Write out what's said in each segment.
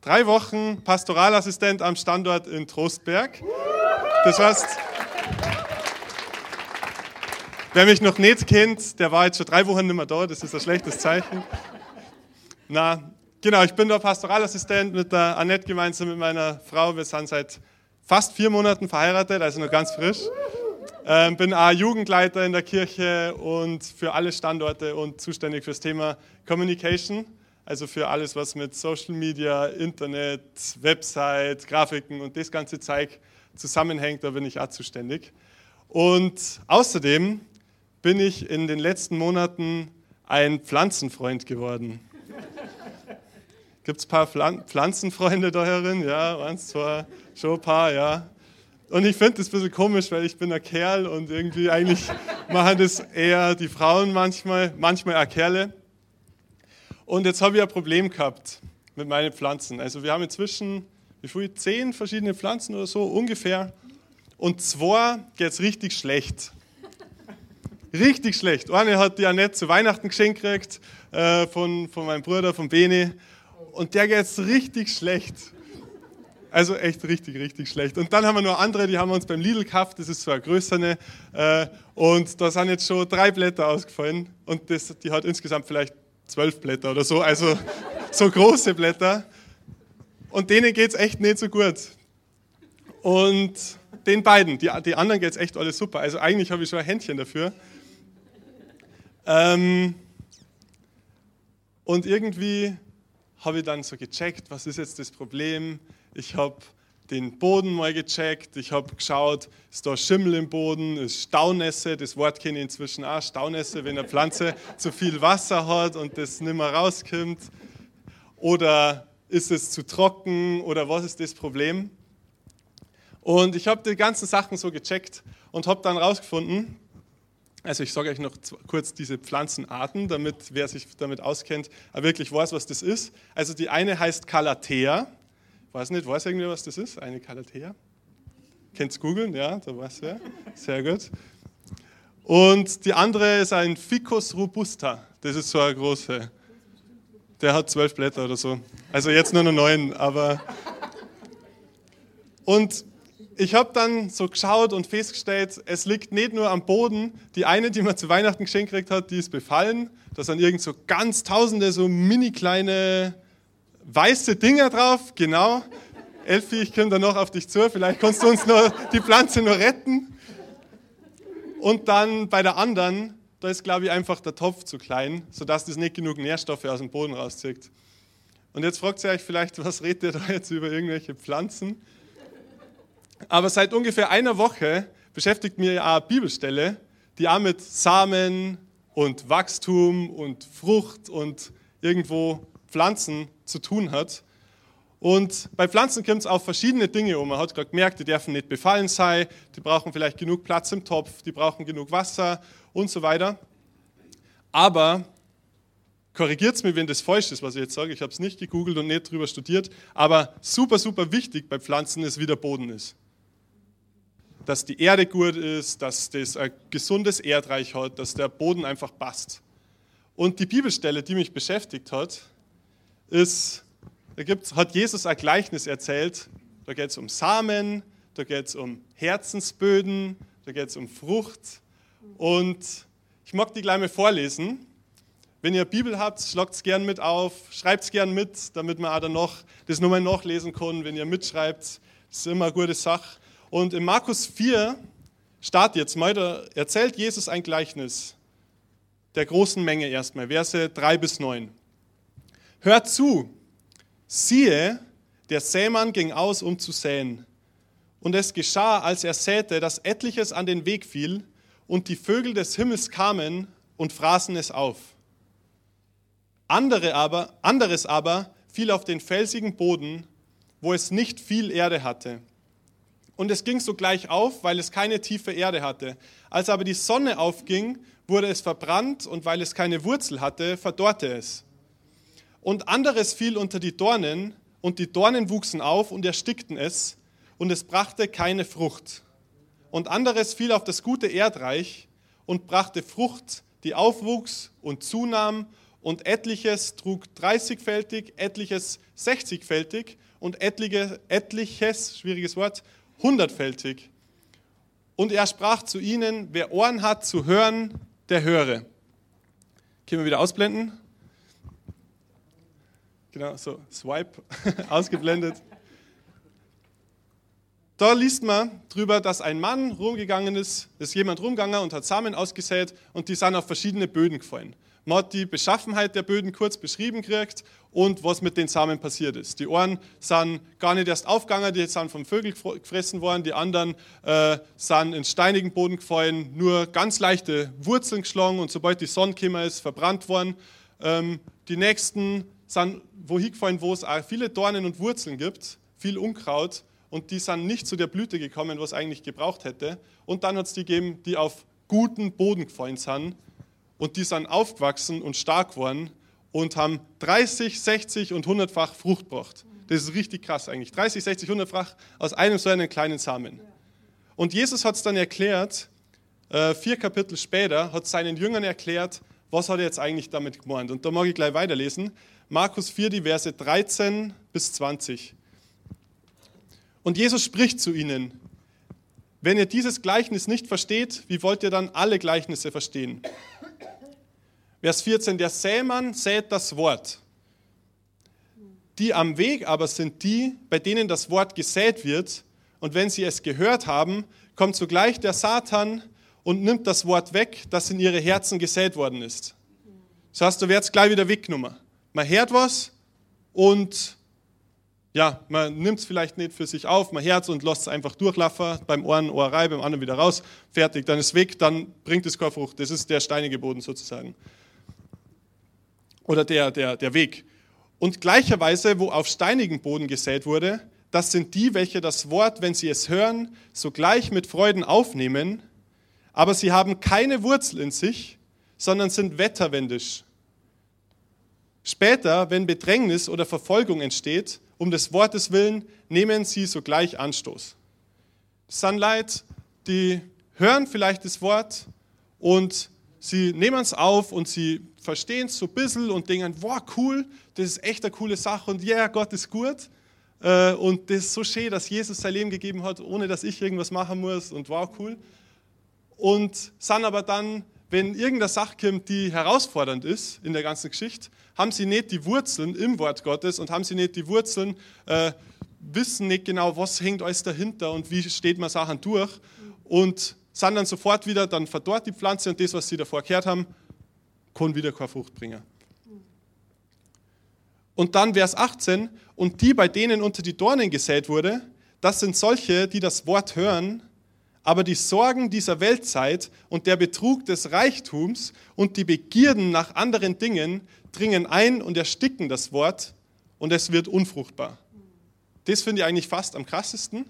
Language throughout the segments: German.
drei Wochen Pastoralassistent am Standort in Trostberg. Das heißt, wer mich noch nicht kennt, der war jetzt schon drei Wochen nicht mehr da, das ist ein schlechtes Zeichen. Na, genau, ich bin der Pastoralassistent mit der Annette gemeinsam mit meiner Frau. Wir sind seit fast vier Monaten verheiratet, also noch ganz frisch. Ähm, bin auch Jugendleiter in der Kirche und für alle Standorte und zuständig fürs Thema Communication also für alles, was mit Social Media, Internet, Website, Grafiken und das ganze Zeug zusammenhängt, da bin ich auch zuständig. Und außerdem bin ich in den letzten Monaten ein Pflanzenfreund geworden. Gibt es ein paar Pflanzenfreunde da herin? Ja, eins, zwei, schon ein paar, ja. Und ich finde das ein bisschen komisch, weil ich bin ein Kerl und irgendwie eigentlich machen das eher die Frauen manchmal, manchmal auch Kerle. Und jetzt habe ich ein Problem gehabt mit meinen Pflanzen. Also wir haben inzwischen, wie viel, zehn verschiedene Pflanzen oder so ungefähr. Und zwei geht es richtig schlecht. Richtig schlecht. Eine hat die Annette zu Weihnachten geschenkt gekriegt äh, von, von meinem Bruder, von Bene. Und der geht es richtig schlecht. Also echt richtig, richtig schlecht. Und dann haben wir noch andere, die haben wir uns beim Lidl gekauft, das ist so eine größere. Äh, und da sind jetzt schon drei Blätter ausgefallen. Und das, die hat insgesamt vielleicht zwölf Blätter oder so, also so große Blätter. Und denen geht es echt nicht so gut. Und den beiden, die, die anderen geht es echt alles super. Also eigentlich habe ich schon ein Händchen dafür. Ähm, und irgendwie habe ich dann so gecheckt, was ist jetzt das Problem. Ich habe den Boden mal gecheckt, ich habe geschaut, ist da Schimmel im Boden, ist Staunässe, das Wort kenne ich inzwischen auch, Staunässe, wenn eine Pflanze zu viel Wasser hat und das nicht mehr rauskommt. Oder ist es zu trocken oder was ist das Problem? Und ich habe die ganzen Sachen so gecheckt und habe dann rausgefunden, also ich sage euch noch kurz diese Pflanzenarten, damit wer sich damit auskennt, wirklich weiß, was das ist. Also die eine heißt Calathea, Weiß nicht, weiß irgendwie, was das ist? Eine Calathea? Kennt's googeln? Ja, da weiß wer. Sehr gut. Und die andere ist ein Ficus robusta. Das ist so eine große. Der hat zwölf Blätter oder so. Also jetzt nur noch neun, aber. Und ich habe dann so geschaut und festgestellt, es liegt nicht nur am Boden. Die eine, die man zu Weihnachten geschenkt gekriegt hat, die ist befallen. Da sind irgend so ganz tausende so mini kleine weiße Dinger drauf, genau. Elfi, ich komme da noch auf dich zu, vielleicht kannst du uns noch die Pflanze noch retten. Und dann bei der anderen, da ist, glaube ich, einfach der Topf zu klein, sodass das nicht genug Nährstoffe aus dem Boden rauszieht. Und jetzt fragt ihr euch vielleicht, was redet ihr da jetzt über irgendwelche Pflanzen? Aber seit ungefähr einer Woche beschäftigt mir eine Bibelstelle, die auch mit Samen und Wachstum und Frucht und irgendwo Pflanzen zu tun hat. Und bei Pflanzen kommt es auf verschiedene Dinge um. Man hat gerade gemerkt, die dürfen nicht befallen sein, die brauchen vielleicht genug Platz im Topf, die brauchen genug Wasser und so weiter. Aber korrigiert es mir, wenn das falsch ist, was ich jetzt sage. Ich habe es nicht gegoogelt und nicht drüber studiert. Aber super, super wichtig bei Pflanzen ist, wie der Boden ist. Dass die Erde gut ist, dass das ein gesundes Erdreich hat, dass der Boden einfach passt. Und die Bibelstelle, die mich beschäftigt hat, ist, da gibt's, hat Jesus ein Gleichnis erzählt. Da geht es um Samen, da geht es um Herzensböden, da geht es um Frucht. Und ich mag die gleich mal vorlesen. Wenn ihr Bibel habt, schlagt es gern mit auf, schreibt es gern mit, damit man auch dann noch das nochmal nachlesen kann. Wenn ihr mitschreibt, das ist immer eine gute Sache. Und in Markus 4, start jetzt mal, da erzählt Jesus ein Gleichnis der großen Menge erstmal, Verse 3 bis 9. Hört zu, siehe, der Sämann ging aus, um zu säen. Und es geschah, als er säte, dass etliches an den Weg fiel, und die Vögel des Himmels kamen und fraßen es auf. Andere aber, anderes aber fiel auf den felsigen Boden, wo es nicht viel Erde hatte. Und es ging sogleich auf, weil es keine tiefe Erde hatte. Als aber die Sonne aufging, wurde es verbrannt und weil es keine Wurzel hatte, verdorrte es. Und anderes fiel unter die Dornen und die Dornen wuchsen auf und erstickten es und es brachte keine Frucht. Und anderes fiel auf das gute Erdreich und brachte Frucht, die aufwuchs und zunahm und etliches trug 30-fältig, etliches 60-fältig und etliche, etliches, schwieriges Wort, hundertfältig. Und er sprach zu ihnen, wer Ohren hat zu hören, der höre. Können wir wieder ausblenden? Genau, so Swipe, ausgeblendet. Da liest man drüber, dass ein Mann rumgegangen ist, ist jemand rumgegangen und hat Samen ausgesät und die sind auf verschiedene Böden gefallen. Man hat die Beschaffenheit der Böden kurz beschrieben gekriegt und was mit den Samen passiert ist. Die Ohren sind gar nicht erst aufgegangen, die sind vom Vögel gefressen worden, die anderen äh, sind in steinigen Boden gefallen, nur ganz leichte Wurzeln geschlagen und sobald die Sonne gekommen ist, verbrannt worden. Ähm, die nächsten sind wohin gefallen, wo es auch viele Dornen und Wurzeln gibt, viel Unkraut und die sind nicht zu der Blüte gekommen, was eigentlich gebraucht hätte. Und dann hat es die gegeben, die auf guten Boden gefallen sind und die sind aufgewachsen und stark geworden und haben 30, 60 und 100-fach Frucht gebracht. Das ist richtig krass eigentlich. 30, 60, 100-fach aus einem so einen kleinen Samen. Und Jesus hat es dann erklärt, äh, vier Kapitel später, hat seinen Jüngern erklärt, was hat er jetzt eigentlich damit gemeint. Und da mag ich gleich weiterlesen. Markus 4, die Verse 13 bis 20. Und Jesus spricht zu ihnen, wenn ihr dieses Gleichnis nicht versteht, wie wollt ihr dann alle Gleichnisse verstehen? Vers 14, der Sämann sät das Wort. Die am Weg aber sind die, bei denen das Wort gesät wird, und wenn sie es gehört haben, kommt zugleich der Satan und nimmt das Wort weg, das in ihre Herzen gesät worden ist. Das heißt, du wirst gleich wieder weggenommen. Man hört was und ja, man nimmt es vielleicht nicht für sich auf, man hört und lässt es einfach durchlaufen, beim einen Ohrerei, beim anderen wieder raus, fertig, dann ist weg, dann bringt es keine Frucht. Das ist der steinige Boden sozusagen. Oder der, der, der Weg. Und gleicherweise, wo auf steinigen Boden gesät wurde, das sind die, welche das Wort, wenn sie es hören, sogleich mit Freuden aufnehmen, aber sie haben keine Wurzel in sich, sondern sind wetterwendisch. Später, wenn Bedrängnis oder Verfolgung entsteht, um des Wortes willen nehmen sie sogleich Anstoß. Sunlight, die hören vielleicht das Wort und sie nehmen es auf und sie verstehen es so ein bisschen und denken, wow, cool, das ist echt eine coole Sache und ja, yeah, Gott ist gut. Äh, und das ist so schön, dass Jesus sein Leben gegeben hat, ohne dass ich irgendwas machen muss und wow, cool. Und sind aber dann, wenn irgendeine Sache kommt, die herausfordernd ist in der ganzen Geschichte, haben sie nicht die Wurzeln im Wort Gottes und haben sie nicht die Wurzeln, äh, wissen nicht genau, was hängt alles dahinter und wie steht man Sachen durch und sind dann sofort wieder, dann verdorrt die Pflanze und das, was sie davor gehört haben, kann wieder keine Frucht bringen. Und dann Vers 18, und die, bei denen unter die Dornen gesät wurde, das sind solche, die das Wort hören, aber die Sorgen dieser Weltzeit und der Betrug des Reichtums und die Begierden nach anderen Dingen dringen ein und ersticken das Wort und es wird unfruchtbar. Das finde ich eigentlich fast am krassesten.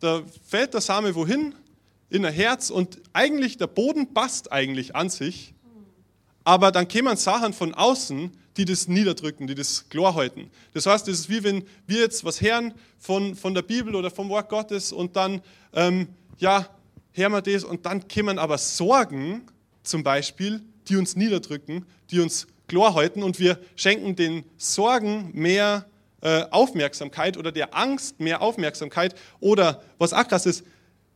Da fällt der Same wohin? In ein Herz und eigentlich der Boden passt eigentlich an sich, aber dann kämen Sachen von außen, die das niederdrücken, die das klar halten. Das heißt, es ist wie wenn wir jetzt was hören von, von der Bibel oder vom Wort Gottes und dann, ähm, ja, hören wir das und dann kämen aber Sorgen zum Beispiel, die uns niederdrücken, die uns klar halten und wir schenken den Sorgen mehr äh, Aufmerksamkeit oder der Angst mehr Aufmerksamkeit oder was auch krass ist,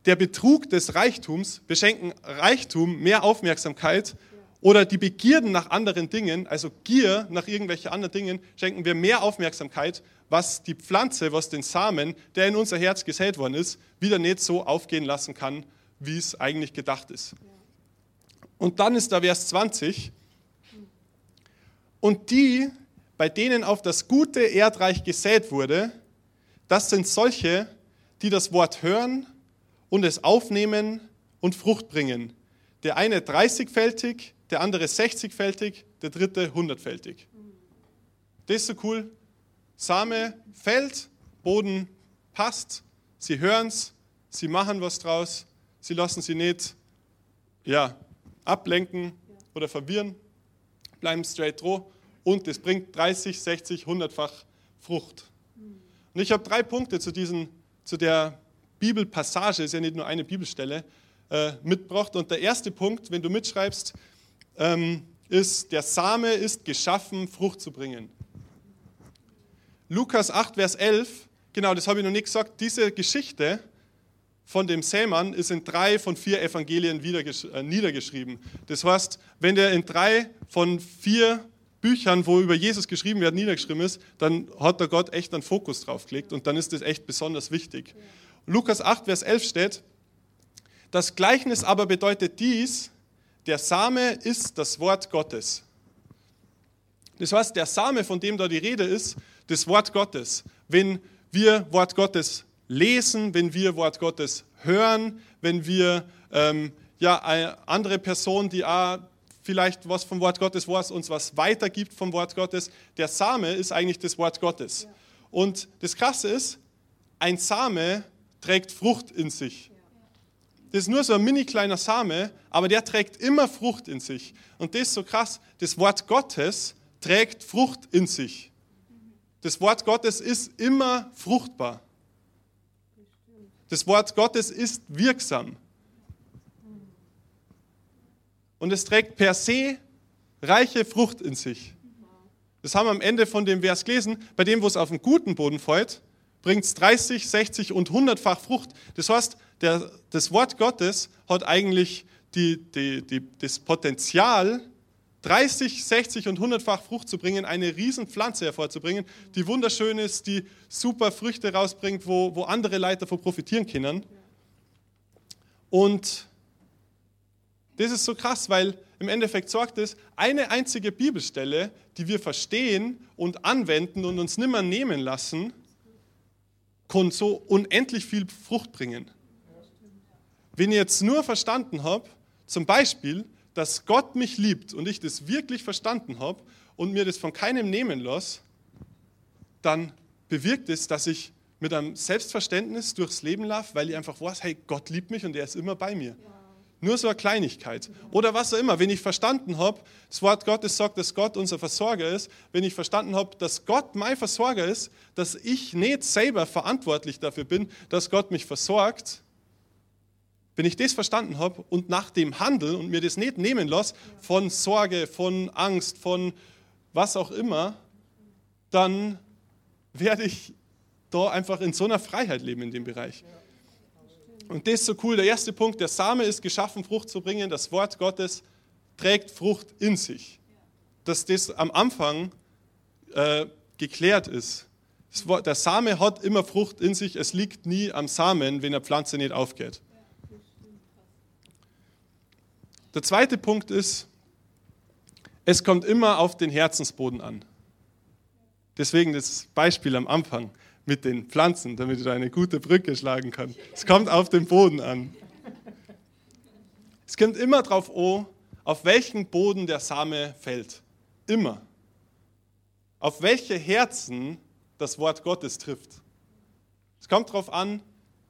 der Betrug des Reichtums, wir schenken Reichtum mehr Aufmerksamkeit oder die Begierden nach anderen Dingen, also Gier nach irgendwelchen anderen Dingen, schenken wir mehr Aufmerksamkeit, was die Pflanze, was den Samen, der in unser Herz gesät worden ist, wieder nicht so aufgehen lassen kann, wie es eigentlich gedacht ist. Und dann ist da Vers 20, und die, bei denen auf das gute Erdreich gesät wurde, das sind solche, die das Wort hören und es aufnehmen und Frucht bringen. Der eine 30-fältig, der andere 60-fältig, der dritte 100-fältig. Das ist so cool. Same fällt, Boden passt, sie hören es, sie machen was draus, sie lassen sie nicht ja, ablenken oder verwirren, bleiben straight drauf und es bringt 30, 60, 100-fach Frucht. Und ich habe drei Punkte zu, diesen, zu der Bibelpassage, ist ja nicht nur eine Bibelstelle, äh, mitgebracht. Und der erste Punkt, wenn du mitschreibst, ähm, ist, der Same ist geschaffen, Frucht zu bringen. Lukas 8, Vers 11, genau, das habe ich noch nicht gesagt, diese Geschichte von dem Sämann ist in drei von vier Evangelien äh, niedergeschrieben. Das heißt, wenn der in drei von vier Büchern, wo über Jesus geschrieben wird, niedergeschrieben ist, dann hat der Gott echt einen Fokus drauf gelegt und dann ist das echt besonders wichtig. Lukas 8, Vers 11 steht, das Gleichnis aber bedeutet dies, der Same ist das Wort Gottes. Das heißt, der Same, von dem da die Rede ist, das Wort Gottes. Wenn wir Wort Gottes lesen, wenn wir Wort Gottes hören, wenn wir ähm, ja, eine andere Person, die auch vielleicht was vom Wort Gottes weiß, uns was weitergibt vom Wort Gottes. Der Same ist eigentlich das Wort Gottes. Und das Krasse ist, ein Same trägt Frucht in sich. Das ist nur so ein mini kleiner Same, aber der trägt immer Frucht in sich. Und das ist so krass. Das Wort Gottes trägt Frucht in sich. Das Wort Gottes ist immer fruchtbar. Das Wort Gottes ist wirksam. und es trägt per se reiche Frucht in sich. Das haben wir am Ende von dem Vers gelesen. Bei dem, wo es auf den guten Boden fällt, bringt es 30, 60 und 100-fach Frucht. Das heißt, der, das Wort Gottes hat eigentlich die, die, die, das Potenzial, 30, 60 und 100-fach Frucht zu bringen, eine Riesenpflanze hervorzubringen, die wunderschön ist, die super Früchte rausbringt, wo, wo andere Leute davon profitieren können. Und das ist so krass, weil im Endeffekt sorgt es, eine einzige Bibelstelle, die wir verstehen und anwenden und uns nimmer nehmen lassen, kann so unendlich viel Frucht bringen. Wenn ich jetzt nur verstanden habe, zum Beispiel, dass Gott mich liebt und ich das wirklich verstanden habe und mir das von keinem nehmen lasse, dann bewirkt es, dass ich mit einem Selbstverständnis durchs Leben laufe, weil ich einfach weiß, hey, Gott liebt mich und er ist immer bei mir. Ja. Nur so eine Kleinigkeit. Oder was auch immer. Wenn ich verstanden habe, das Wort Gottes sagt, dass Gott unser Versorger ist, wenn ich verstanden habe, dass Gott mein Versorger ist, dass ich nicht selber verantwortlich dafür bin, dass Gott mich versorgt, wenn ich das verstanden habe und nach dem Handel und mir das nicht nehmen lasse von Sorge, von Angst, von was auch immer, dann werde ich da einfach in so einer Freiheit leben in dem Bereich. Und das ist so cool. Der erste Punkt, der Same ist geschaffen, Frucht zu bringen. Das Wort Gottes trägt Frucht in sich. Dass das am Anfang äh, geklärt ist. Wort, der Same hat immer Frucht in sich. Es liegt nie am Samen, wenn eine Pflanze nicht aufgeht. Der zweite Punkt ist, es kommt immer auf den Herzensboden an. Deswegen das Beispiel am Anfang mit den Pflanzen, damit du eine gute Brücke schlagen kannst. Es kommt auf den Boden an. Es kommt immer darauf an, auf welchen Boden der Same fällt. Immer. Auf welche Herzen das Wort Gottes trifft. Es kommt darauf an,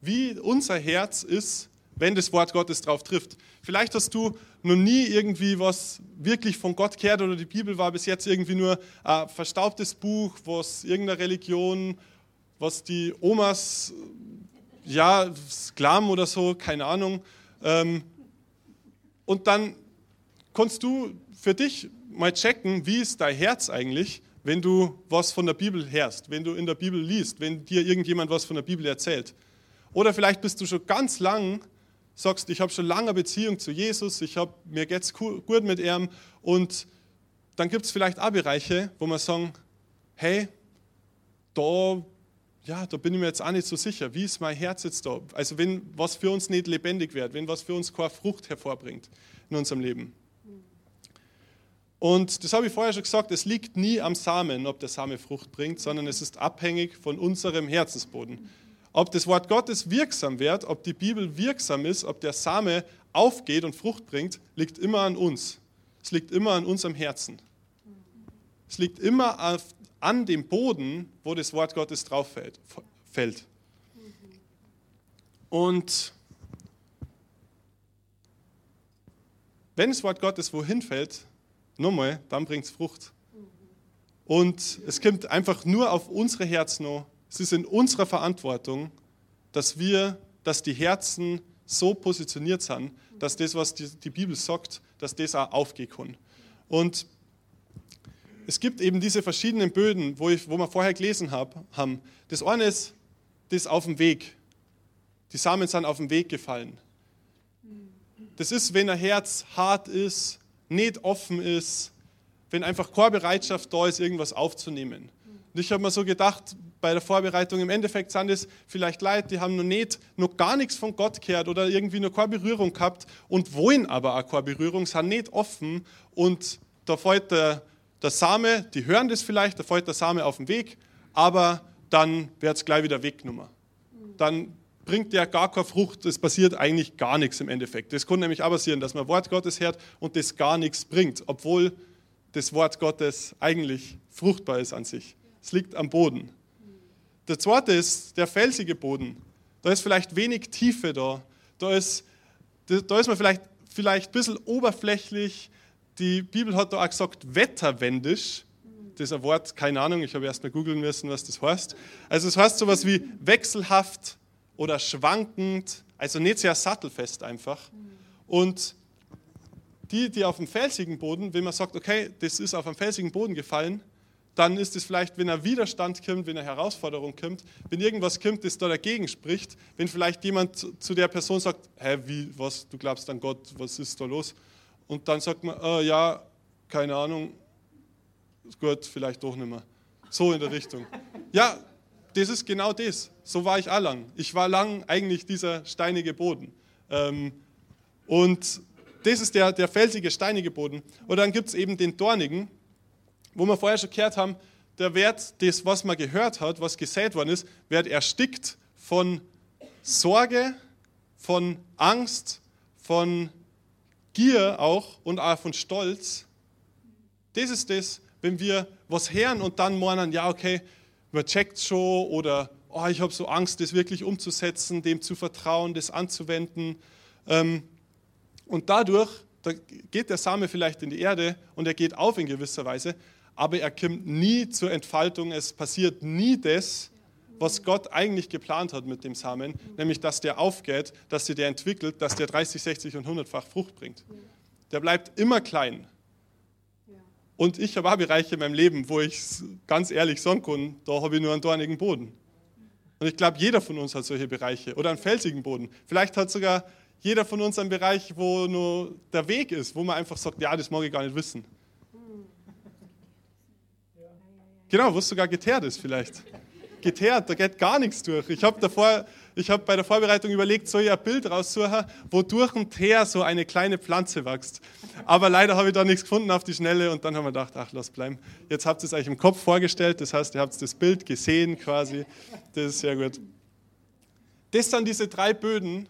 wie unser Herz ist, wenn das Wort Gottes drauf trifft. Vielleicht hast du noch nie irgendwie was wirklich von Gott gehört oder die Bibel war bis jetzt irgendwie nur ein verstaubtes Buch, was irgendeine Religion was die Omas, ja, Sklaven oder so, keine Ahnung. Ähm, und dann kannst du für dich mal checken, wie ist dein Herz eigentlich, wenn du was von der Bibel hörst, wenn du in der Bibel liest, wenn dir irgendjemand was von der Bibel erzählt. Oder vielleicht bist du schon ganz lang, sagst, ich habe schon lange eine Beziehung zu Jesus, ich habe mir geht's gut mit ihm und dann gibt es vielleicht auch Bereiche, wo man sagen, hey, da ja, da bin ich mir jetzt auch nicht so sicher. Wie ist mein Herz jetzt da? Also wenn was für uns nicht lebendig wird, wenn was für uns keine Frucht hervorbringt in unserem Leben. Und das habe ich vorher schon gesagt, es liegt nie am Samen, ob der Same Frucht bringt, sondern es ist abhängig von unserem Herzensboden. Ob das Wort Gottes wirksam wird, ob die Bibel wirksam ist, ob der Same aufgeht und Frucht bringt, liegt immer an uns. Es liegt immer an unserem Herzen. es liegt immer auf, an dem Boden, wo das Wort Gottes drauf fällt. Und wenn das Wort Gottes wohin fällt, nochmal, dann bringt es Frucht. Und es kommt einfach nur auf unsere Herzen an. Es ist in unserer Verantwortung, dass wir, dass die Herzen so positioniert sind, dass das, was die, die Bibel sagt, dass das auch aufgehen kann. Und es gibt eben diese verschiedenen Böden, wo, ich, wo wir vorher gelesen hab, haben. Das eine ist das auf dem Weg. Die Samen sind auf dem Weg gefallen. Das ist, wenn ein Herz hart ist, nicht offen ist, wenn einfach keine Bereitschaft da ist, irgendwas aufzunehmen. Und ich habe mir so gedacht, bei der Vorbereitung, im Endeffekt sind es vielleicht Leute, die haben noch nicht, noch gar nichts von Gott gehört oder irgendwie noch keine Berührung gehabt und wollen aber auch keine Berührung, sind nicht offen und da fällt der, der Same, die hören das vielleicht, da fällt der Same auf den Weg, aber dann wird es gleich wieder weggenommen. Dann bringt der gar keine Frucht, es passiert eigentlich gar nichts im Endeffekt. Das kann nämlich auch passieren, dass man Wort Gottes hört und das gar nichts bringt, obwohl das Wort Gottes eigentlich fruchtbar ist an sich. Es liegt am Boden. Der zweite ist der felsige Boden. Da ist vielleicht wenig Tiefe da. Da ist, da ist man vielleicht, vielleicht ein bisschen oberflächlich. Die Bibel hat da auch gesagt, wetterwendisch. Das ist ein Wort, keine Ahnung, ich habe erst mal googeln müssen, was das heißt. Also es heißt sowas wie wechselhaft oder schwankend, also nicht sehr sattelfest einfach. Und die, die auf dem felsigen Boden, wenn man sagt, okay, das ist auf einem felsigen Boden gefallen, dann ist es vielleicht, wenn ein Widerstand kommt, wenn eine Herausforderung kommt, wenn irgendwas kommt, das da dagegen spricht, wenn vielleicht jemand zu der Person sagt, hä, wie, was, du glaubst an Gott, was ist da los? Und dann sagt man, äh, ja, keine Ahnung, gut, vielleicht doch nicht mehr. So in der Richtung. Ja, das ist genau das. So war ich auch lang. Ich war lang eigentlich dieser steinige Boden. Ähm, und das ist der, der felsige, steinige Boden. Und dann gibt es eben den dornigen, wo wir vorher schon gehört haben, der wird das, was man gehört hat, was gesät worden ist, wird erstickt von Sorge, von Angst, von Gier auch und auch von Stolz. Das ist das, wenn wir was hören und dann meinen, ja, okay, man checkt schon oder oh, ich habe so Angst, das wirklich umzusetzen, dem zu vertrauen, das anzuwenden. Ähm, und dadurch da geht der Same vielleicht in die Erde und er geht auf in gewisser Weise, aber er kommt nie zur Entfaltung. Es passiert nie das, was Gott eigentlich geplant hat mit dem Samen, nämlich dass der aufgeht, dass der entwickelt, dass der 30, 60 und 100-fach Frucht bringt. Der bleibt immer klein. Und ich habe auch Bereiche in meinem Leben, wo ich ganz ehrlich sagen kann, da habe ich nur einen dornigen Boden. Und ich glaube, jeder von uns hat solche Bereiche oder einen felsigen Boden. Vielleicht hat sogar jeder von uns einen Bereich, wo nur der Weg ist, wo man einfach sagt, ja, das mag ich gar nicht wissen. Genau, wo es sogar geteert ist vielleicht. Geteert, da geht gar nichts durch. Ich habe davor, ich habe bei der Vorbereitung überlegt, soll ich ein Bild raussuchen, wo durch ein Teer so eine kleine Pflanze wächst. Aber leider habe ich da nichts gefunden auf die Schnelle und dann haben wir gedacht, ach, lass bleiben. Jetzt habt ihr es euch im Kopf vorgestellt, das heißt, ihr habt das Bild gesehen quasi. Das ist sehr gut. Das sind diese drei Böden,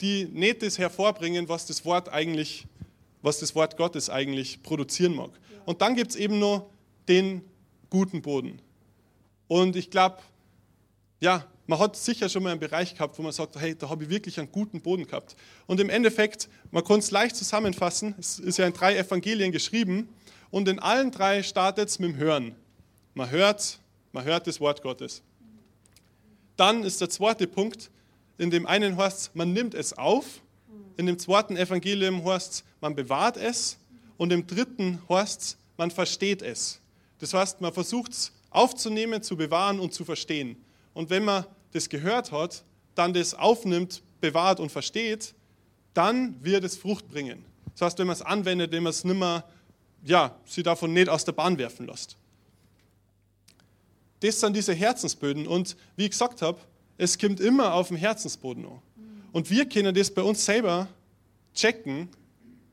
die nicht das hervorbringen, was das Wort eigentlich, was das Wort Gottes eigentlich produzieren mag. Und dann gibt es eben noch den guten Boden. Und ich glaube, ja, man hat sicher schon mal einen Bereich gehabt, wo man sagt, hey, da habe ich wirklich einen guten Boden gehabt. Und im Endeffekt, man kann es leicht zusammenfassen, es ist ja in drei Evangelien geschrieben und in allen drei startet es mit dem Hören. Man hört, man hört das Wort Gottes. Dann ist der zweite Punkt, in dem einen heißt man nimmt es auf, in dem zweiten Evangelium heißt man bewahrt es und im dritten heißt man versteht es. Das heißt, man versucht es aufzunehmen, zu bewahren und zu verstehen. Und wenn man das gehört hat, dann das aufnimmt, bewahrt und versteht, dann wird es Frucht bringen. Das heißt, wenn man es anwendet, wenn man es nicht mehr, ja, sie davon nicht aus der Bahn werfen lässt. Das sind diese Herzensböden. Und wie ich gesagt habe, es kommt immer auf den Herzensboden an. Und wir können das bei uns selber checken,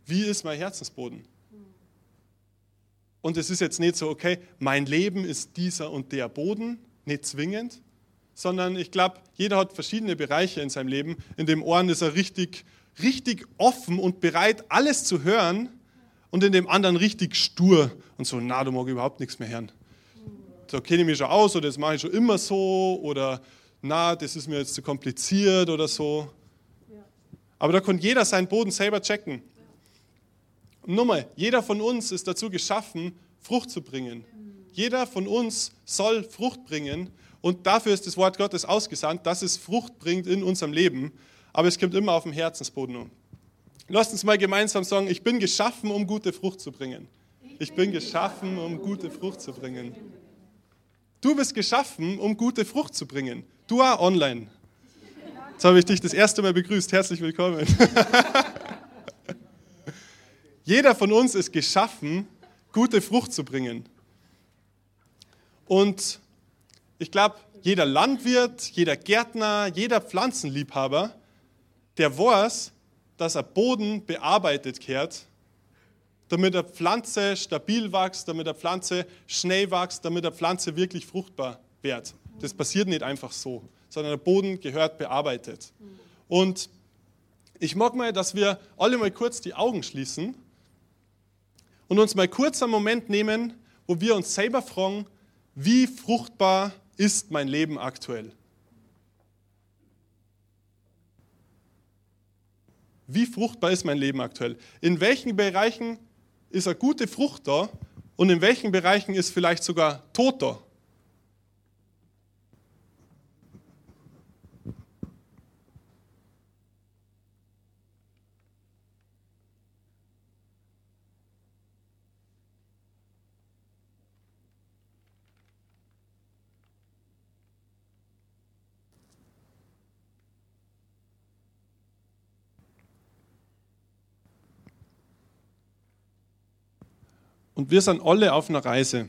wie ist mein Herzensboden. Und es ist jetzt nicht so, okay, mein Leben ist dieser und der Boden, nicht zwingend, sondern ich glaube, jeder hat verschiedene Bereiche in seinem Leben. In dem Ohren ist er richtig, richtig offen und bereit, alles zu hören. und in dem anderen richtig stur und so, na, du mag überhaupt nichts mehr hören. Da kenne ich mich schon aus oder das mache ich schon immer so oder na, das ist mir jetzt zu kompliziert oder so. Aber da kann jeder seinen Boden selber checken. Nochmal, jeder von uns ist dazu geschaffen, Frucht zu bringen. Jeder von uns soll Frucht bringen und dafür ist das Wort Gottes ausgesandt, dass es Frucht bringt in unserem Leben. Aber es kommt immer auf dem Herzensboden um. Lasst uns mal gemeinsam sagen, ich bin geschaffen, um gute Frucht zu bringen. Ich bin geschaffen, um gute Frucht zu bringen. Du bist geschaffen, um gute Frucht zu bringen. Du auch online. Jetzt habe ich dich das erste Mal begrüßt. Herzlich willkommen. Jeder von uns ist geschaffen, gute Frucht zu bringen. Und ich glaube, jeder Landwirt, jeder Gärtner, jeder Pflanzenliebhaber, der weiß, dass er Boden bearbeitet kehrt, damit eine Pflanze stabil wächst, damit eine Pflanze schnell wächst, damit eine Pflanze wirklich fruchtbar wird. Das passiert nicht einfach so, sondern der Boden gehört bearbeitet. Und ich mag mal, dass wir alle mal kurz die Augen schließen und uns mal kurz einen Moment nehmen, wo wir uns selber fragen, wie fruchtbar ist mein Leben aktuell? wie fruchtbar ist mein Leben aktuell? In welchen Bereichen ist eine gute Frucht da und in welchen Bereichen ist vielleicht sogar Tod da? Und wir sind alle auf einer Reise.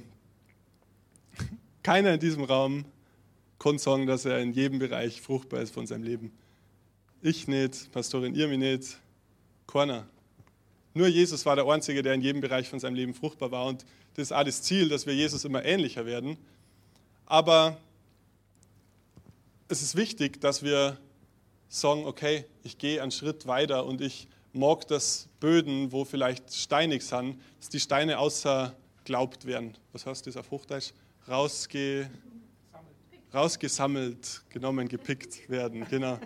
Keiner in diesem Raum kann sagen, dass er in jedem Bereich fruchtbar ist von seinem Leben. Ich nicht, Pastorin Irmi nicht, keiner. Nur Jesus war der Einzige, der in jedem Bereich von seinem Leben fruchtbar war. Und das ist auch das Ziel, dass wir Jesus immer ähnlicher werden. Aber es ist wichtig, dass wir sagen, okay, ich gehe einen Schritt weiter und ich mag das Böden, wo vielleicht steinig sind, dass die Steine außer glaubt werden. Was heißt das auf Hochdeutsch? Rausge, rausgesammelt, genommen, gepickt werden. Genau.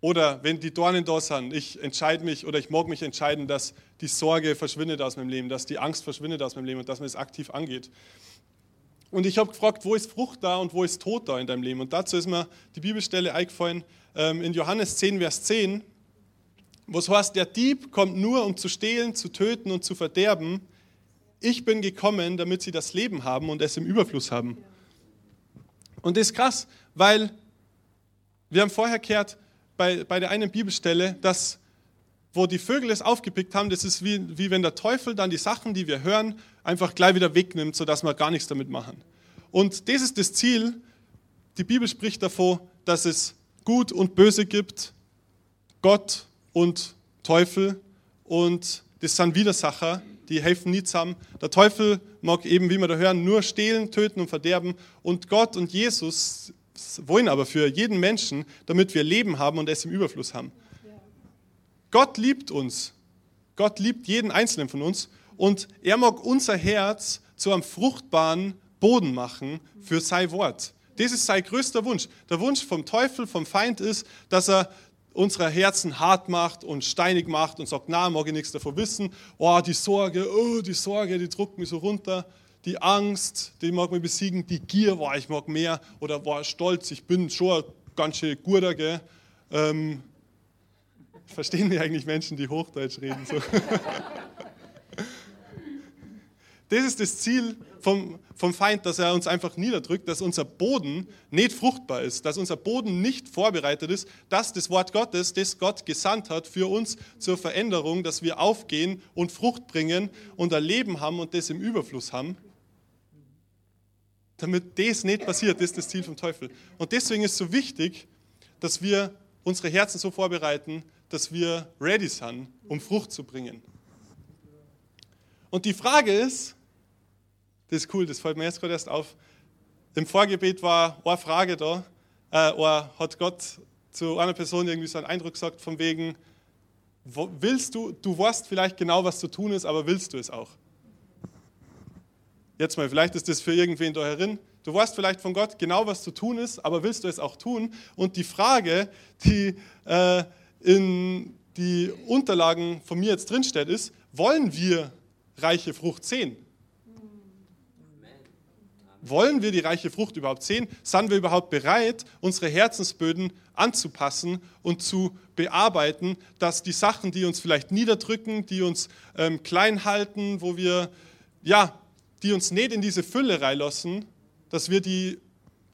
Oder wenn die Dornen da sind, ich entscheide mich oder ich mag mich entscheiden, dass die Sorge verschwindet aus meinem Leben, dass die Angst verschwindet aus meinem Leben und dass man es aktiv angeht. Und ich habe gefragt, wo ist Frucht da und wo ist Tod da in deinem Leben? Und dazu ist mir die Bibelstelle eingefallen ähm, in Johannes 10, Vers 10 was heißt, der Dieb kommt nur, um zu stehlen, zu töten und zu verderben. Ich bin gekommen, damit sie das Leben haben und es im Überfluss haben. Und das ist krass, weil wir haben vorher gehört bei, bei der einen Bibelstelle, dass wo die Vögel es aufgepickt haben, das ist wie, wie wenn der Teufel dann die Sachen, die wir hören, einfach gleich wieder wegnimmt, sodass wir gar nichts damit machen. Und das ist das Ziel. Die Bibel spricht davon, dass es Gut und Böse gibt, Gott und Teufel und das sind Widersacher, die helfen nie zusammen. Der Teufel mag eben, wie wir da hören, nur stehlen, töten und verderben und Gott und Jesus wollen aber für jeden Menschen, damit wir Leben haben und es im Überfluss haben. Gott liebt uns. Gott liebt jeden Einzelnen von uns und er mag unser Herz zu einem fruchtbaren Boden machen für sein Wort. Das ist sein größter Wunsch. Der Wunsch vom Teufel, vom Feind ist, dass er unsere Herzen hart macht und steinig macht und sagt, na, mag ich nichts davon wissen. Oh, die Sorge, oh, die Sorge, die druckt mich so runter. Die Angst, die mag mich besiegen. Die Gier, oh, ich mag mehr. Oder war oh, stolz, ich bin schon ganz schön guter, gell. Ähm, verstehen wir eigentlich Menschen, die Hochdeutsch reden? So. Das ist das Ziel vom, vom Feind, dass er uns einfach niederdrückt, dass unser Boden nicht fruchtbar ist, dass unser Boden nicht vorbereitet ist, dass das Wort Gottes, das Gott gesandt hat für uns zur Veränderung, dass wir aufgehen und Frucht bringen und ein Leben haben und das im Überfluss haben. Damit das nicht passiert, das ist das Ziel vom Teufel. Und deswegen ist es so wichtig, dass wir unsere Herzen so vorbereiten, dass wir ready sind, um Frucht zu bringen. Und die Frage ist, das ist cool, das fällt mir jetzt gerade erst auf. Im Vorgebet war eine Frage da, äh, hat Gott zu einer Person irgendwie so einen Eindruck gesagt, von wegen, willst du, du weißt vielleicht genau, was zu tun ist, aber willst du es auch? Jetzt mal, vielleicht ist das für irgendwen da herin. Du weißt vielleicht von Gott genau, was zu tun ist, aber willst du es auch tun? Und die Frage, die äh, in die Unterlagen von mir jetzt drinsteht, ist, wollen wir reiche Frucht sehen? Wollen wir die reiche Frucht überhaupt sehen? Sind wir überhaupt bereit, unsere Herzensböden anzupassen und zu bearbeiten, dass die Sachen, die uns vielleicht niederdrücken, die uns ähm, klein halten, wo wir, ja, die uns nicht in diese Fülle reinlassen, dass wir die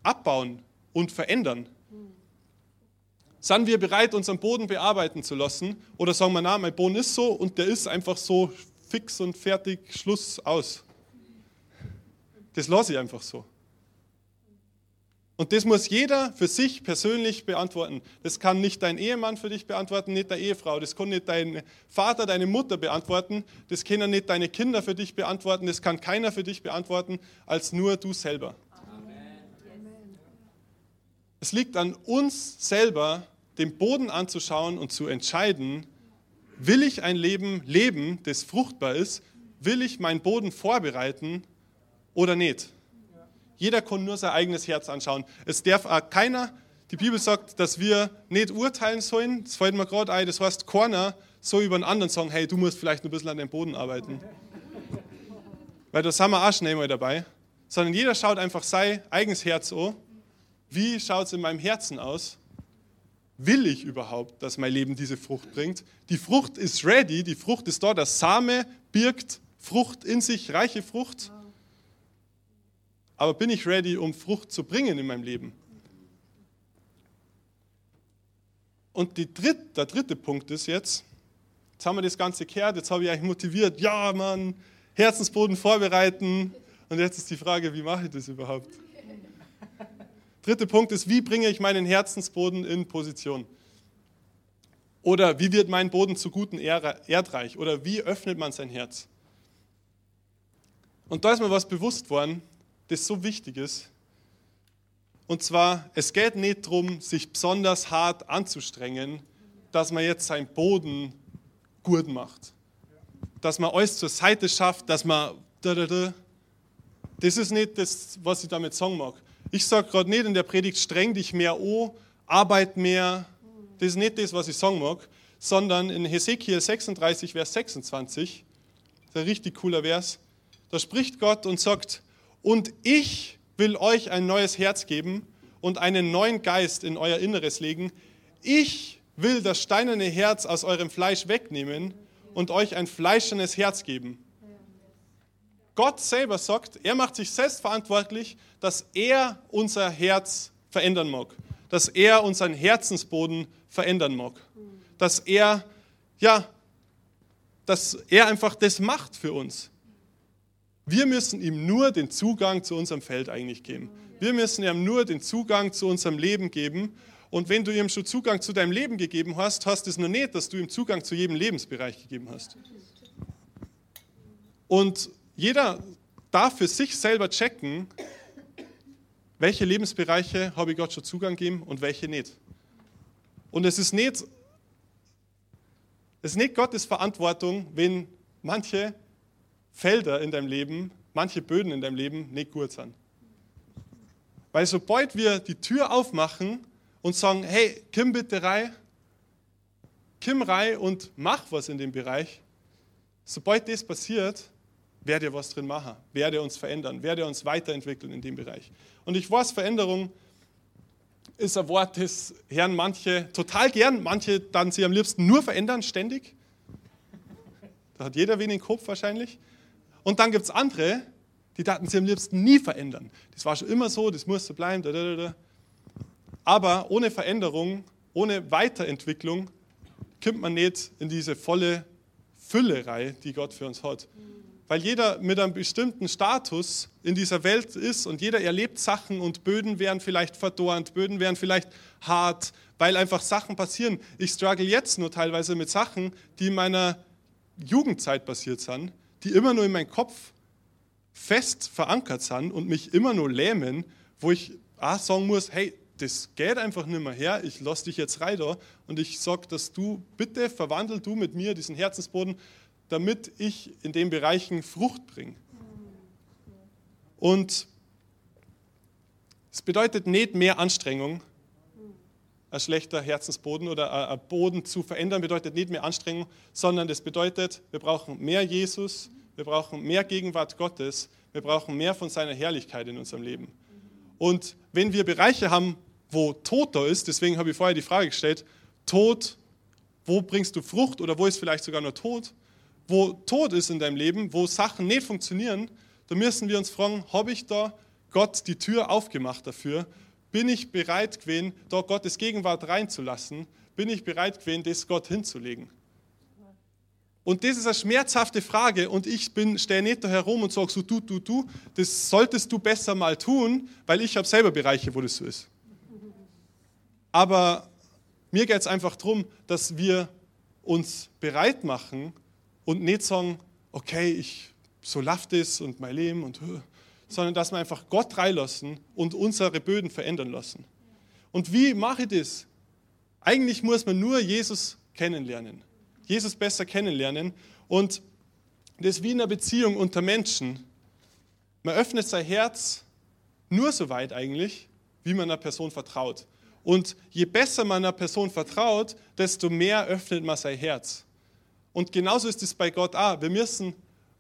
abbauen und verändern? Sind wir bereit, unseren Boden bearbeiten zu lassen? Oder sagen wir, na, mein Boden ist so und der ist einfach so fix und fertig, Schluss aus. Das lasse ich einfach so. Und das muss jeder für sich persönlich beantworten. Das kann nicht dein Ehemann für dich beantworten, nicht deine Ehefrau. Das kann nicht dein Vater, deine Mutter beantworten. Das können nicht deine Kinder für dich beantworten. Das kann keiner für dich beantworten, als nur du selber. Amen. Es liegt an uns selber, den Boden anzuschauen und zu entscheiden, will ich ein Leben leben, das fruchtbar ist? Will ich meinen Boden vorbereiten oder nicht. Jeder kann nur sein eigenes Herz anschauen. Es darf auch keiner, die Bibel sagt, dass wir nicht urteilen sollen. Das fällt mir gerade ein, das heißt, keiner so über einen anderen sagen, hey, du musst vielleicht ein bisschen an dem Boden arbeiten. Weil da sind wir auch schnell mal dabei. Sondern jeder schaut einfach sein eigenes Herz an. Wie schaut es in meinem Herzen aus? Will ich überhaupt, dass mein Leben diese Frucht bringt? Die Frucht ist ready, die Frucht ist da, der Same birgt Frucht in sich, reiche Frucht aber bin ich ready, um Frucht zu bringen in meinem Leben? Und dritt, der dritte Punkt ist jetzt, jetzt haben wir das Ganze gehört, jetzt habe ich euch motiviert, ja Mann, Herzensboden vorbereiten. Und jetzt ist die Frage, wie mache ich das überhaupt? Dritter Punkt ist, wie bringe ich meinen Herzensboden in Position? Oder wie wird mein Boden zu guten Erdreich? Oder wie öffnet man sein Herz? Und da ist mir was bewusst worden, das so wichtig ist. Und zwar, es geht nicht darum, sich besonders hart anzustrengen, dass man jetzt seinen Boden gut macht. Dass man alles zur Seite schafft, dass man. Das ist nicht das, was ich damit sagen mag. Ich sage gerade nicht in der Predigt, streng dich mehr an, arbeit mehr. Das ist nicht das, was ich sagen mag, sondern in Hesekiel 36, Vers 26, das ein richtig cooler Vers, da spricht Gott und sagt, und ich will euch ein neues Herz geben und einen neuen Geist in euer Inneres legen. Ich will das steinerne Herz aus eurem Fleisch wegnehmen und euch ein fleischernes Herz geben. Gott selber sagt, er macht sich selbst verantwortlich, dass er unser Herz verändern mag, dass er unseren Herzensboden verändern mag, dass er ja, dass er einfach das macht für uns. Wir müssen ihm nur den Zugang zu unserem Feld eigentlich geben. Wir müssen ihm nur den Zugang zu unserem Leben geben. Und wenn du ihm schon Zugang zu deinem Leben gegeben hast, hast es nur nicht, dass du ihm Zugang zu jedem Lebensbereich gegeben hast. Und jeder darf für sich selber checken, welche Lebensbereiche habe ich Gott schon Zugang gegeben und welche nicht. Und es ist nicht, es ist nicht Gottes Verantwortung, wenn manche Felder in deinem Leben, manche Böden in deinem Leben nicht gut sind. Weil sobald wir die Tür aufmachen und sagen, hey, komm bitte rein, komm rein und mach was in dem Bereich, sobald das passiert, werde was drin machen, werde uns verändern, werde uns weiterentwickeln in dem Bereich. Und ich weiß, Veränderung ist ein Wort, das hören manche total gern, manche dann sie am liebsten nur verändern, ständig. Da hat jeder wenig Kopf wahrscheinlich. Und dann gibt es andere, die daten sie am liebsten nie verändern. Das war schon immer so, das muss so bleiben. Da, da, da. Aber ohne Veränderung, ohne Weiterentwicklung, kommt man nicht in diese volle Füllerei, die Gott für uns hat. Weil jeder mit einem bestimmten Status in dieser Welt ist und jeder erlebt Sachen und Böden werden vielleicht verdornt, Böden werden vielleicht hart, weil einfach Sachen passieren. Ich struggle jetzt nur teilweise mit Sachen, die in meiner Jugendzeit passiert sind die immer nur in meinem Kopf fest verankert sind und mich immer nur lähmen, wo ich auch sagen muss, hey, das geht einfach nicht mehr her, ich lasse dich jetzt rein da und ich sage, dass du, bitte verwandel du mit mir diesen Herzensboden, damit ich in den Bereichen Frucht bringe. Und es bedeutet nicht mehr Anstrengung, ein schlechter Herzensboden oder ein Boden zu verändern, bedeutet nicht mehr Anstrengung, sondern das bedeutet, wir brauchen mehr Jesus, wir brauchen mehr Gegenwart Gottes, wir brauchen mehr von seiner Herrlichkeit in unserem Leben. Und wenn wir Bereiche haben, wo Tod da ist, deswegen habe ich vorher die Frage gestellt, Tod, wo bringst du Frucht oder wo ist vielleicht sogar nur Tod? Wo Tod ist in deinem Leben, wo Sachen nicht funktionieren, da müssen wir uns fragen, habe ich da Gott die Tür aufgemacht dafür? Bin ich bereit gewesen, da Gottes Gegenwart reinzulassen? Bin ich bereit gewesen, das Gott hinzulegen? Und das ist eine schmerzhafte Frage und ich stehe nicht da herum und sage so, du, du, du, das solltest du besser mal tun, weil ich habe selber Bereiche, wo das so ist. Aber mir geht es einfach darum, dass wir uns bereit machen und nicht sagen, okay, ich, so läuft es und mein Leben und sondern dass wir einfach Gott reinlassen und unsere Böden verändern lassen. Und wie mache ich das? Eigentlich muss man nur Jesus kennenlernen. Jesus besser kennenlernen. Und das ist wie in einer Beziehung unter Menschen. Man öffnet sein Herz nur so weit eigentlich, wie man einer Person vertraut. Und je besser man einer Person vertraut, desto mehr öffnet man sein Herz. Und genauso ist es bei Gott auch. Wir müssen,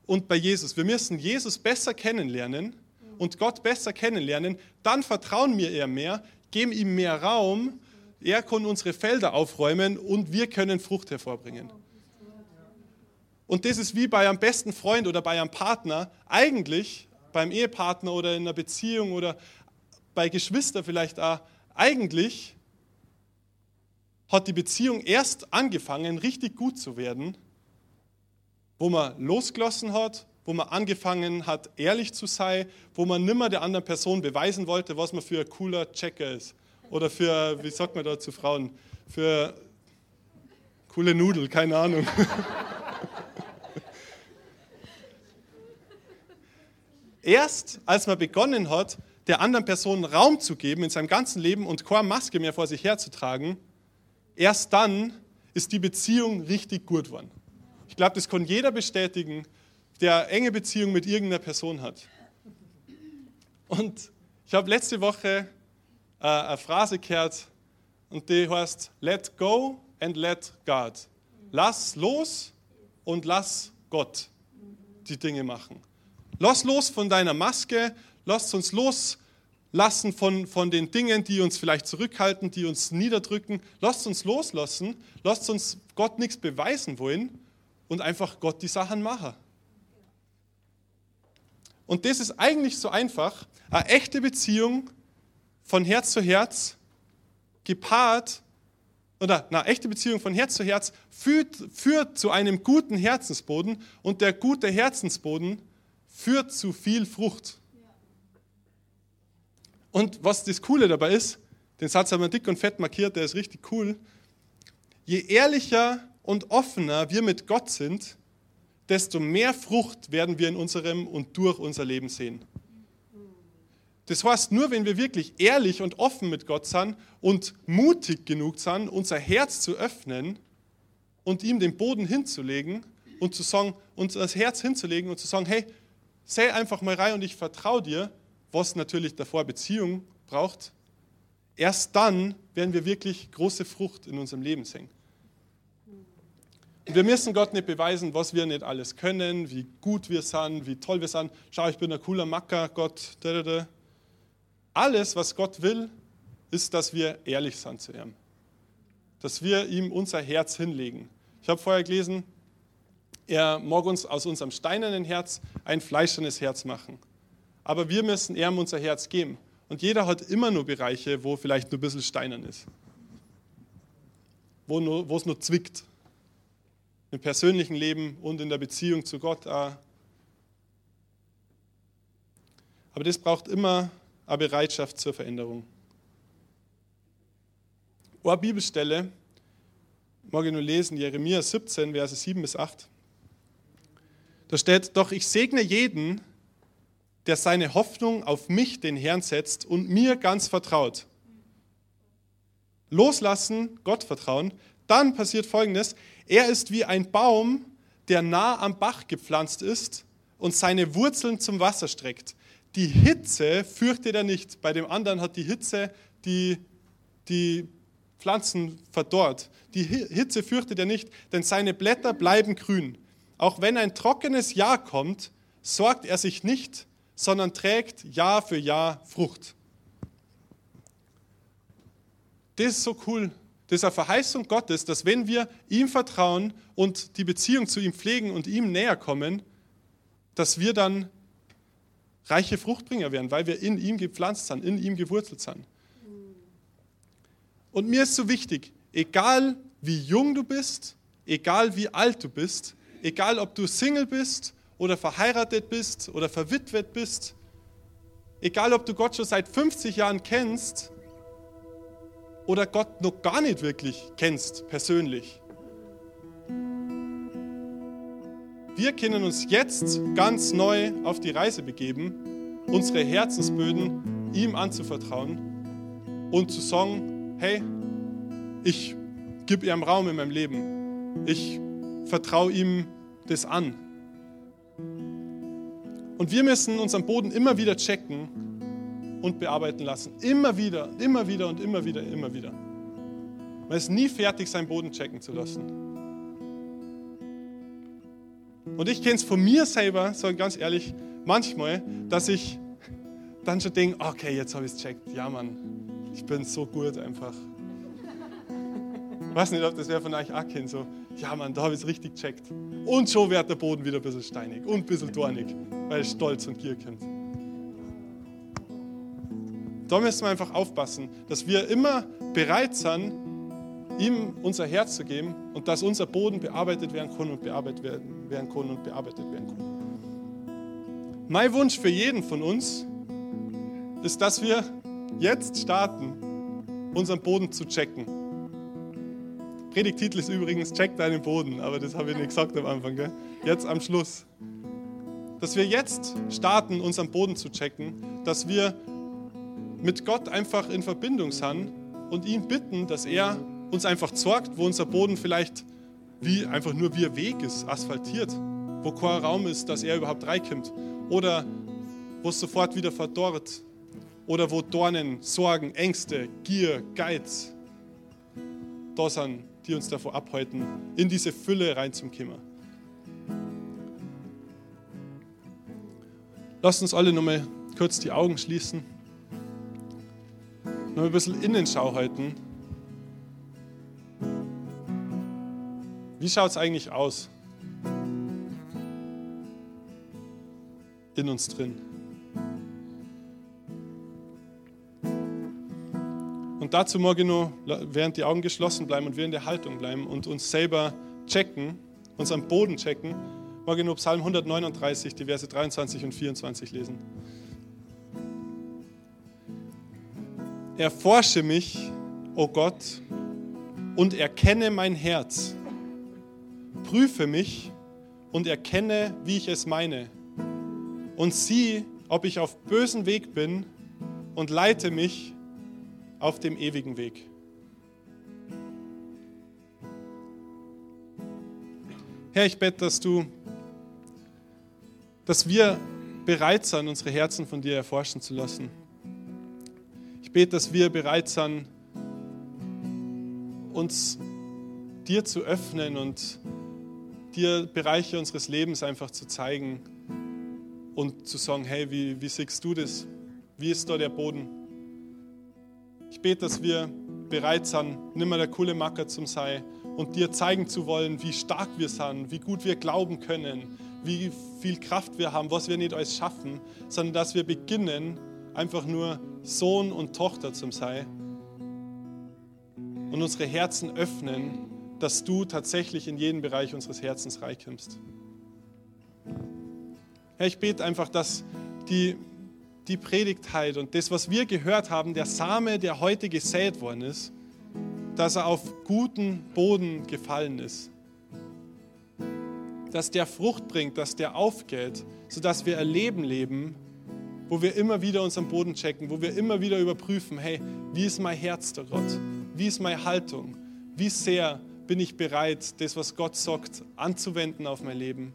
und bei Jesus, wir müssen Jesus besser kennenlernen und Gott besser kennenlernen. Dann vertrauen wir eher mehr, geben ihm mehr Raum. Er kann unsere Felder aufräumen und wir können Frucht hervorbringen. Und das ist wie bei einem besten Freund oder bei einem Partner. Eigentlich beim Ehepartner oder in einer Beziehung oder bei Geschwistern vielleicht auch eigentlich hat die Beziehung erst angefangen, richtig gut zu werden, wo man losgelassen hat, wo man angefangen hat, ehrlich zu sein, wo man nimmer der anderen Person beweisen wollte, was man für ein cooler Checker ist. Oder für, wie sagt man da zu Frauen, für coole Nudel, keine Ahnung. Erst als man begonnen hat, der anderen Person Raum zu geben in seinem ganzen Leben und keine Maske mehr vor sich herzutragen, erst dann ist die Beziehung richtig gut geworden. Ich glaube, das kann jeder bestätigen, der enge Beziehung mit irgendeiner Person hat. Und ich habe letzte Woche äh, eine Phrase gehört und die heißt, let go and let God. Lass los und lass Gott die Dinge machen. Lass los von deiner Maske, Lasst uns loslassen von, von den Dingen, die uns vielleicht zurückhalten, die uns niederdrücken. Lasst uns loslassen. Lasst uns Gott nichts beweisen wollen und einfach Gott die Sachen machen. Und das ist eigentlich so einfach. Eine echte Beziehung von Herz zu Herz, gepaart, oder eine echte Beziehung von Herz zu Herz führt, führt zu einem guten Herzensboden und der gute Herzensboden führt zu viel Frucht. Und was das Coole dabei ist, den Satz haben wir dick und fett markiert, der ist richtig cool. Je ehrlicher und offener wir mit Gott sind, desto mehr Frucht werden wir in unserem und durch unser Leben sehen. Das heißt, nur wenn wir wirklich ehrlich und offen mit Gott sind und mutig genug sind, unser Herz zu öffnen und ihm den Boden hinzulegen und zu sagen, uns das Herz hinzulegen und zu sagen, hey, sei einfach mal rein und ich vertraue dir, was natürlich davor Beziehung braucht, erst dann werden wir wirklich große Frucht in unserem Leben sehen. Wir müssen Gott nicht beweisen, was wir nicht alles können, wie gut wir sind, wie toll wir sind. Schau, ich bin ein cooler Macker, Gott. Da, da, da. Alles, was Gott will, ist, dass wir ehrlich sind zu ihm. Dass wir ihm unser Herz hinlegen. Ich habe vorher gelesen, er mag uns aus unserem steinernen Herz ein fleischernes Herz machen aber wir müssen ihm unser Herz geben. Und jeder hat immer nur Bereiche, wo vielleicht nur ein bisschen steinern ist. Wo, nur, wo es nur zwickt. Im persönlichen Leben und in der Beziehung zu Gott auch. Aber das braucht immer eine Bereitschaft zur Veränderung. Eine Bibelstelle, ich nur lesen, Jeremia 17, Verse 7 bis 8. Da steht, doch ich segne jeden, der seine Hoffnung auf mich, den Herrn, setzt und mir ganz vertraut. loslassen, Gott vertrauen, dann passiert Folgendes. Er ist wie ein Baum, der nah am Bach gepflanzt ist und seine Wurzeln zum Wasser streckt. Die Hitze fürchtet er nicht. Bei dem anderen hat die Hitze die, die Pflanzen verdorrt. Die Hitze fürchtet er nicht, denn seine Blätter bleiben grün. Auch wenn ein trockenes Jahr kommt, sorgt er sich nicht, sondern trägt Jahr für Jahr Frucht. Das ist so cool. Eine Verheißung Gottes, dass wenn wir ihm vertrauen und die Beziehung zu ihm pflegen und ihm näher kommen, dass wir dann reiche Fruchtbringer werden, weil wir in ihm gepflanzt sind, in ihm gewurzelt sind. Und mir ist so wichtig, egal wie jung du bist, egal wie alt du bist, egal ob du Single bist oder verheiratet bist oder verwitwet bist, egal ob du Gott schon seit 50 Jahren kennst oder Gott noch gar nicht wirklich kennst persönlich. Wir können uns jetzt ganz neu auf die Reise begeben, unsere Herzensböden ihm anzuvertrauen und zu sagen, hey, ich gebe ihm Raum in meinem Leben. Ich vertraue ihm das an. Und wir müssen unseren Boden immer wieder checken und bearbeiten lassen. Immer wieder, immer wieder und immer wieder, immer wieder. Man ist nie fertig, seinen Boden checken zu lassen. Und ich kenne es von mir selber, so ganz ehrlich, manchmal, dass ich dann schon denke, okay, jetzt habe ich es checkt. Ja, Mann, ich bin so gut einfach. Ich weiß nicht, ob das wer von euch auch kennt, so, ja, Mann, da habe ich es richtig checkt. Und schon wird der Boden wieder ein bisschen steinig und ein bisschen dornig, weil Stolz und Gier kommt. Da müssen wir einfach aufpassen, dass wir immer bereit sind, ihm unser Herz zu geben und dass unser Boden bearbeitet werden kann und bearbeitet werden, kann und bearbeitet werden kann. Mein Wunsch für jeden von uns ist, dass wir jetzt starten, unseren Boden zu checken. Predigtitel ist übrigens Check deinen Boden, aber das habe ich nicht gesagt am Anfang, gell? jetzt am Schluss. Dass wir jetzt starten, unseren Boden zu checken, dass wir mit Gott einfach in Verbindung sind und ihn bitten, dass er uns einfach sorgt, wo unser Boden vielleicht wie einfach nur wie ein Weg ist, asphaltiert, wo kein Raum ist, dass er überhaupt reinkommt oder wo es sofort wieder verdorrt oder wo Dornen, Sorgen, Ängste, Gier, Geiz da sind, die uns davor abhalten, in diese Fülle reinzukommen. Lasst uns alle nochmal kurz die Augen schließen, noch ein bisschen Innenschau halten Wie schaut es eigentlich aus? In uns drin. Und dazu morgen nur, während die Augen geschlossen bleiben und wir in der Haltung bleiben und uns selber checken, unseren Boden checken, morgen nur Psalm 139, die Verse 23 und 24 lesen. Erforsche mich, o oh Gott, und erkenne mein Herz prüfe mich und erkenne, wie ich es meine. Und sieh, ob ich auf bösen Weg bin und leite mich auf dem ewigen Weg. Herr, ich bete, dass du, dass wir bereit sind, unsere Herzen von dir erforschen zu lassen. Bete, dass wir bereit sind, uns dir zu öffnen und dir Bereiche unseres Lebens einfach zu zeigen und zu sagen, hey, wie, wie siehst du das? Wie ist da der Boden? Ich bete, dass wir bereit sind, nicht mehr der coole Macker zum sein und dir zeigen zu wollen, wie stark wir sind, wie gut wir glauben können, wie viel Kraft wir haben, was wir nicht alles schaffen, sondern dass wir beginnen, einfach nur Sohn und Tochter zum sein und unsere Herzen öffnen dass du tatsächlich in jeden Bereich unseres Herzens reinkommst. Herr, ich bete einfach, dass die, die Predigtheit und das, was wir gehört haben, der Same, der heute gesät worden ist, dass er auf guten Boden gefallen ist. Dass der Frucht bringt, dass der aufgeht, sodass wir erleben leben, wo wir immer wieder unseren Boden checken, wo wir immer wieder überprüfen, hey, wie ist mein Herz da Gott? Wie ist meine Haltung? Wie sehr bin ich bereit, das, was Gott sagt, anzuwenden auf mein Leben?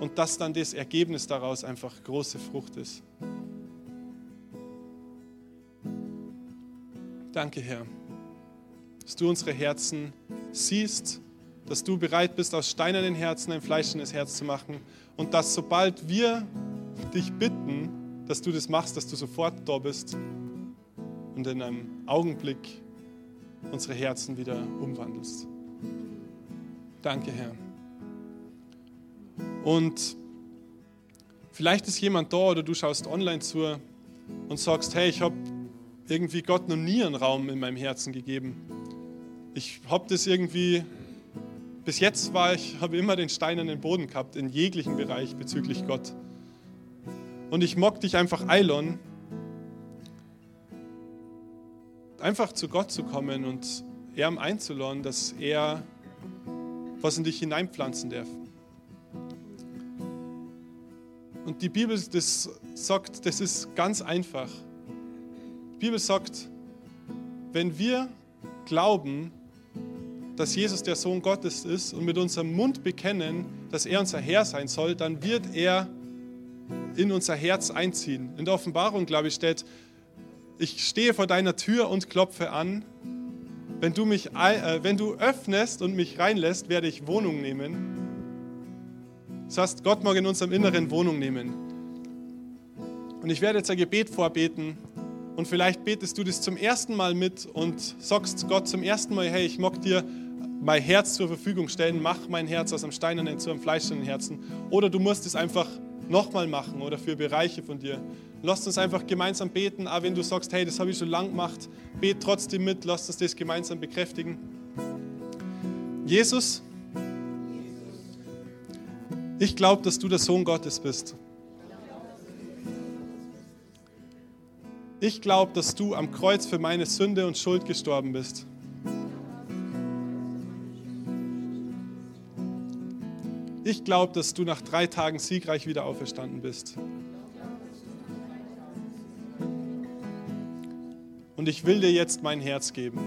Und dass dann das Ergebnis daraus einfach große Frucht ist. Danke, Herr, dass du unsere Herzen siehst, dass du bereit bist, aus steinernen Herzen ein fleischendes Herz zu machen und dass sobald wir dich bitten, dass du das machst, dass du sofort da bist und in einem Augenblick unsere Herzen wieder umwandelst. Danke, Herr. Und vielleicht ist jemand da oder du schaust online zu und sagst, hey, ich habe irgendwie Gott noch nie einen Raum in meinem Herzen gegeben. Ich habe das irgendwie, bis jetzt war ich, habe immer den Stein an den Boden gehabt, in jeglichen Bereich bezüglich Gott. Und ich mock dich einfach eilon, einfach zu Gott zu kommen und ihm einzuladen, dass er was in dich hineinpflanzen darf. Und die Bibel das sagt, das ist ganz einfach. Die Bibel sagt, wenn wir glauben, dass Jesus der Sohn Gottes ist und mit unserem Mund bekennen, dass er unser Herr sein soll, dann wird er in unser Herz einziehen. In der Offenbarung, glaube ich, steht, ich stehe vor deiner Tür und klopfe an. Wenn du, mich, äh, wenn du öffnest und mich reinlässt, werde ich Wohnung nehmen. Das heißt, Gott mag in unserem Inneren Wohnung nehmen. Und ich werde jetzt ein Gebet vorbeten und vielleicht betest du das zum ersten Mal mit und sagst Gott zum ersten Mal, hey, ich mag dir mein Herz zur Verfügung stellen, mach mein Herz aus einem steinernen zu einem fleischenden Herzen. Oder du musst es einfach nochmal machen oder für Bereiche von dir. Lasst uns einfach gemeinsam beten, auch wenn du sagst, hey, das habe ich schon lang gemacht, bet trotzdem mit, lasst uns das gemeinsam bekräftigen. Jesus, ich glaube, dass du der Sohn Gottes bist. Ich glaube, dass du am Kreuz für meine Sünde und Schuld gestorben bist. Ich glaube, dass du nach drei Tagen siegreich wieder auferstanden bist. Und ich will dir jetzt mein Herz geben.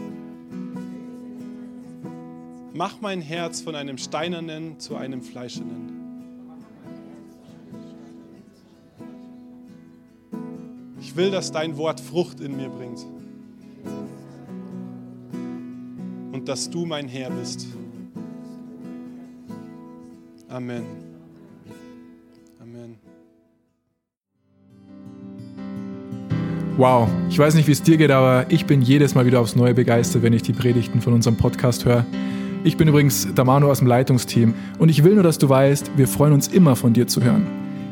Mach mein Herz von einem steinernen zu einem fleischernen. Ich will, dass dein Wort Frucht in mir bringt. Und dass du mein Herr bist. Amen. Amen. Wow, ich weiß nicht, wie es dir geht, aber ich bin jedes Mal wieder aufs Neue begeistert, wenn ich die Predigten von unserem Podcast höre. Ich bin übrigens Damano aus dem Leitungsteam und ich will nur, dass du weißt, wir freuen uns immer von dir zu hören.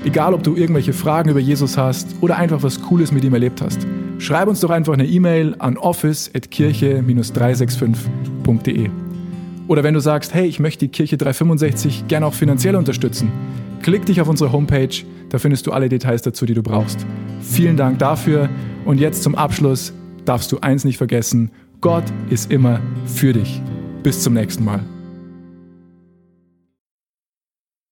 Egal, ob du irgendwelche Fragen über Jesus hast oder einfach was Cooles mit ihm erlebt hast, schreib uns doch einfach eine E-Mail an office.kirche-365.de. Oder wenn du sagst, hey, ich möchte die Kirche 365 gerne auch finanziell unterstützen, klick dich auf unsere Homepage, da findest du alle Details dazu, die du brauchst. Vielen Dank dafür und jetzt zum Abschluss darfst du eins nicht vergessen, Gott ist immer für dich. Bis zum nächsten Mal.